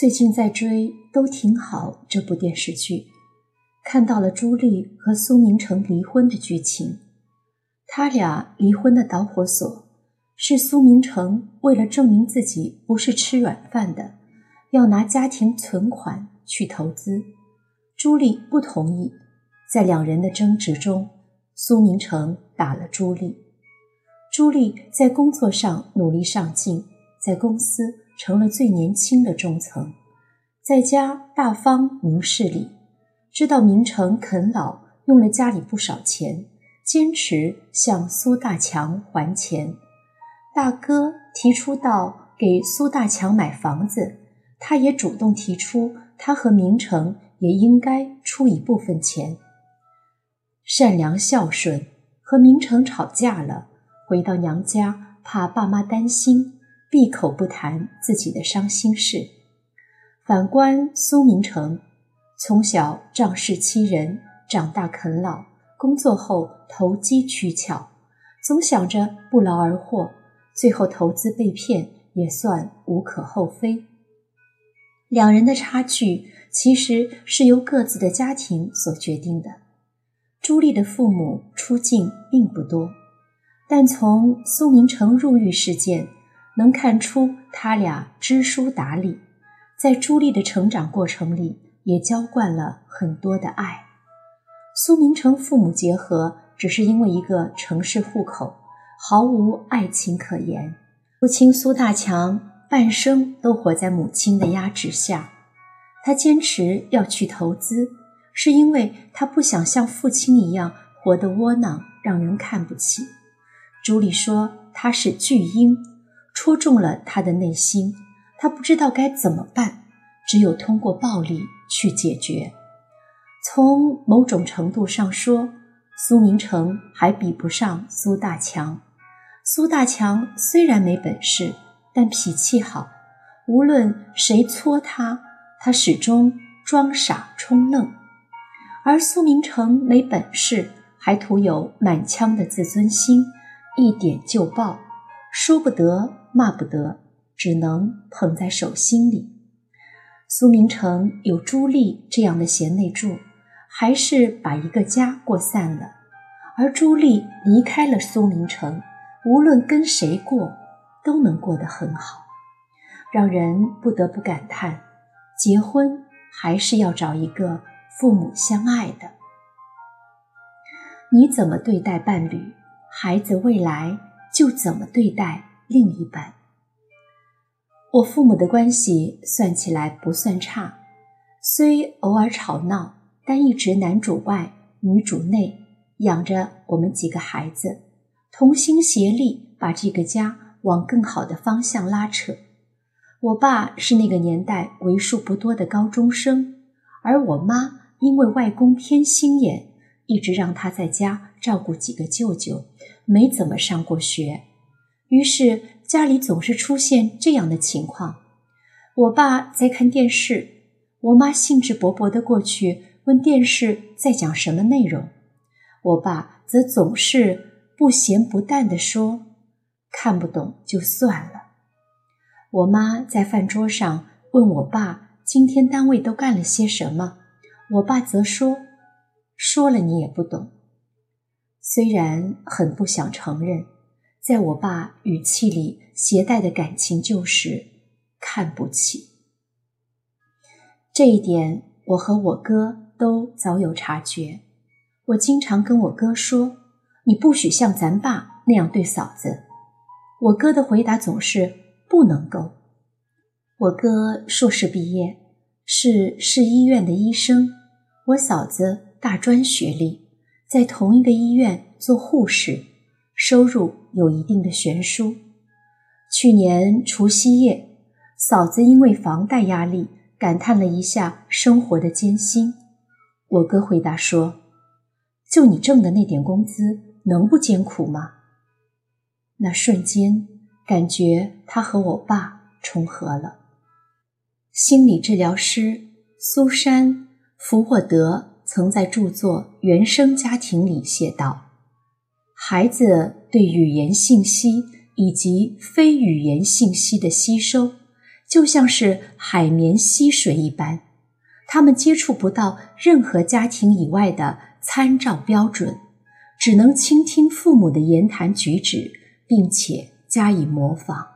最近在追《都挺好》这部电视剧，看到了朱莉和苏明成离婚的剧情。他俩离婚的导火索是苏明成为了证明自己不是吃软饭的，要拿家庭存款去投资。朱莉不同意，在两人的争执中，苏明成打了朱莉。朱莉在工作上努力上进，在公司成了最年轻的中层，在家大方明事理，知道明成啃老用了家里不少钱。坚持向苏大强还钱，大哥提出到给苏大强买房子，他也主动提出，他和明成也应该出一部分钱。善良孝顺，和明成吵架了，回到娘家怕爸妈担心，闭口不谈自己的伤心事。反观苏明成，从小仗势欺人，长大啃老。工作后投机取巧，总想着不劳而获，最后投资被骗也算无可厚非。两人的差距其实是由各自的家庭所决定的。朱莉的父母出境并不多，但从苏明成入狱事件能看出他俩知书达理，在朱莉的成长过程里也浇灌了很多的爱。苏明成父母结合，只是因为一个城市户口，毫无爱情可言。父亲苏大强半生都活在母亲的压制下，他坚持要去投资，是因为他不想像父亲一样活得窝囊，让人看不起。朱莉说他是巨婴，戳中了他的内心，他不知道该怎么办，只有通过暴力去解决。从某种程度上说，苏明成还比不上苏大强。苏大强虽然没本事，但脾气好，无论谁搓他，他始终装傻充愣。而苏明成没本事，还徒有满腔的自尊心，一点就爆，说不得骂不得，只能捧在手心里。苏明成有朱莉这样的贤内助。还是把一个家过散了，而朱莉离开了苏明成，无论跟谁过，都能过得很好，让人不得不感叹：结婚还是要找一个父母相爱的。你怎么对待伴侣，孩子未来就怎么对待另一半。我父母的关系算起来不算差，虽偶尔吵闹。但一直男主外女主内，养着我们几个孩子，同心协力把这个家往更好的方向拉扯。我爸是那个年代为数不多的高中生，而我妈因为外公偏心眼，一直让他在家照顾几个舅舅，没怎么上过学。于是家里总是出现这样的情况：我爸在看电视，我妈兴致勃勃地过去。问电视在讲什么内容，我爸则总是不咸不淡地说：“看不懂就算了。”我妈在饭桌上问我爸今天单位都干了些什么，我爸则说：“说了你也不懂。”虽然很不想承认，在我爸语气里携带的感情就是看不起。这一点，我和我哥。都早有察觉。我经常跟我哥说：“你不许像咱爸那样对嫂子。”我哥的回答总是“不能够”。我哥硕士毕业，是市医院的医生；我嫂子大专学历，在同一个医院做护士，收入有一定的悬殊。去年除夕夜，嫂子因为房贷压力，感叹了一下生活的艰辛。我哥回答说：“就你挣的那点工资，能不艰苦吗？”那瞬间，感觉他和我爸重合了。心理治疗师苏珊·福沃德曾在著作《原生家庭》里写道：“孩子对语言信息以及非语言信息的吸收，就像是海绵吸水一般，他们接触不到任何家庭以外的参照标准，只能倾听父母的言谈举止，并且加以模仿。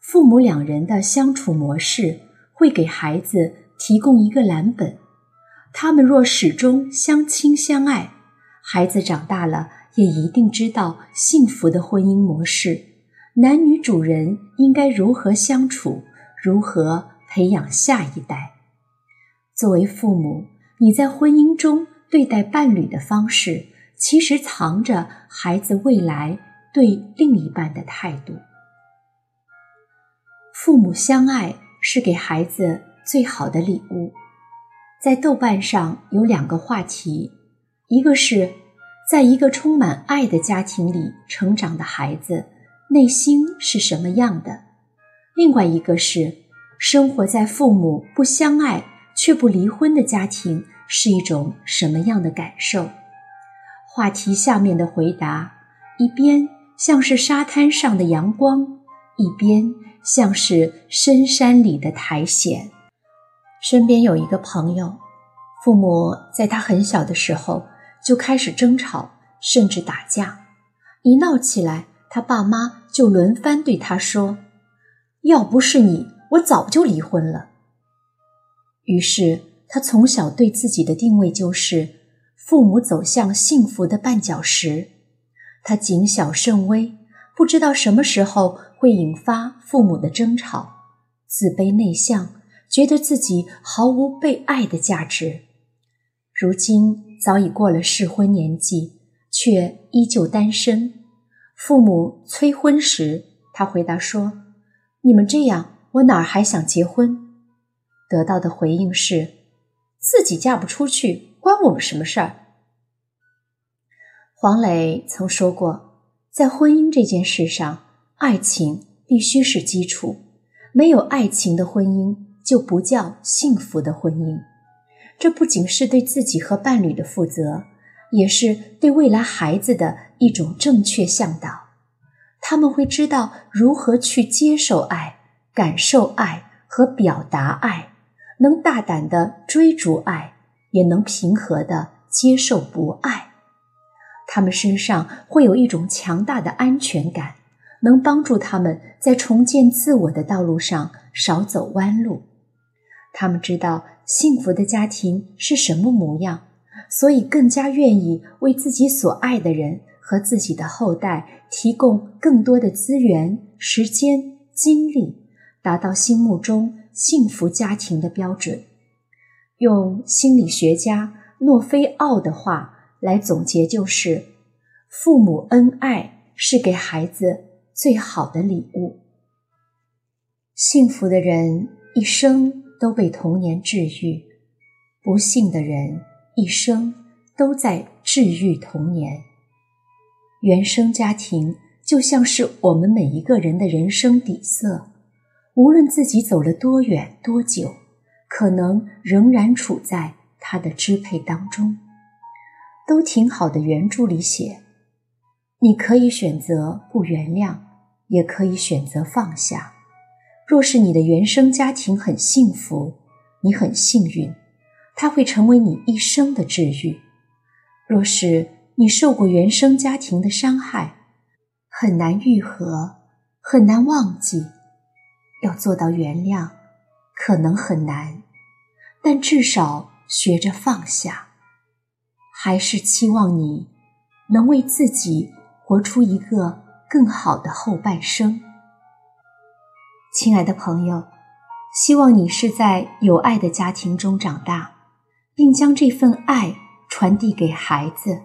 父母两人的相处模式会给孩子提供一个蓝本，他们若始终相亲相爱，孩子长大了。也一定知道幸福的婚姻模式，男女主人应该如何相处，如何培养下一代。作为父母，你在婚姻中对待伴侣的方式，其实藏着孩子未来对另一半的态度。父母相爱是给孩子最好的礼物。在豆瓣上有两个话题，一个是。在一个充满爱的家庭里成长的孩子，内心是什么样的？另外一个是生活在父母不相爱却不离婚的家庭是一种什么样的感受？话题下面的回答，一边像是沙滩上的阳光，一边像是深山里的苔藓。身边有一个朋友，父母在他很小的时候。就开始争吵，甚至打架。一闹起来，他爸妈就轮番对他说：“要不是你，我早就离婚了。”于是，他从小对自己的定位就是父母走向幸福的绊脚石。他谨小慎微，不知道什么时候会引发父母的争吵，自卑内向，觉得自己毫无被爱的价值。如今。早已过了适婚年纪，却依旧单身。父母催婚时，他回答说：“你们这样，我哪儿还想结婚？”得到的回应是：“自己嫁不出去，关我们什么事儿？”黄磊曾说过，在婚姻这件事上，爱情必须是基础，没有爱情的婚姻就不叫幸福的婚姻。这不仅是对自己和伴侣的负责，也是对未来孩子的一种正确向导。他们会知道如何去接受爱、感受爱和表达爱，能大胆的追逐爱，也能平和的接受不爱。他们身上会有一种强大的安全感，能帮助他们在重建自我的道路上少走弯路。他们知道。幸福的家庭是什么模样？所以更加愿意为自己所爱的人和自己的后代提供更多的资源、时间、精力，达到心目中幸福家庭的标准。用心理学家诺菲奥的话来总结，就是：父母恩爱是给孩子最好的礼物。幸福的人一生。都被童年治愈，不幸的人一生都在治愈童年。原生家庭就像是我们每一个人的人生底色，无论自己走了多远多久，可能仍然处在他的支配当中。都挺好的原著里写，你可以选择不原谅，也可以选择放下。若是你的原生家庭很幸福，你很幸运，它会成为你一生的治愈；若是你受过原生家庭的伤害，很难愈合，很难忘记，要做到原谅，可能很难，但至少学着放下。还是期望你能为自己活出一个更好的后半生。亲爱的朋友，希望你是在有爱的家庭中长大，并将这份爱传递给孩子，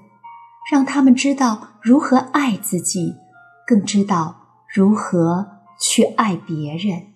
让他们知道如何爱自己，更知道如何去爱别人。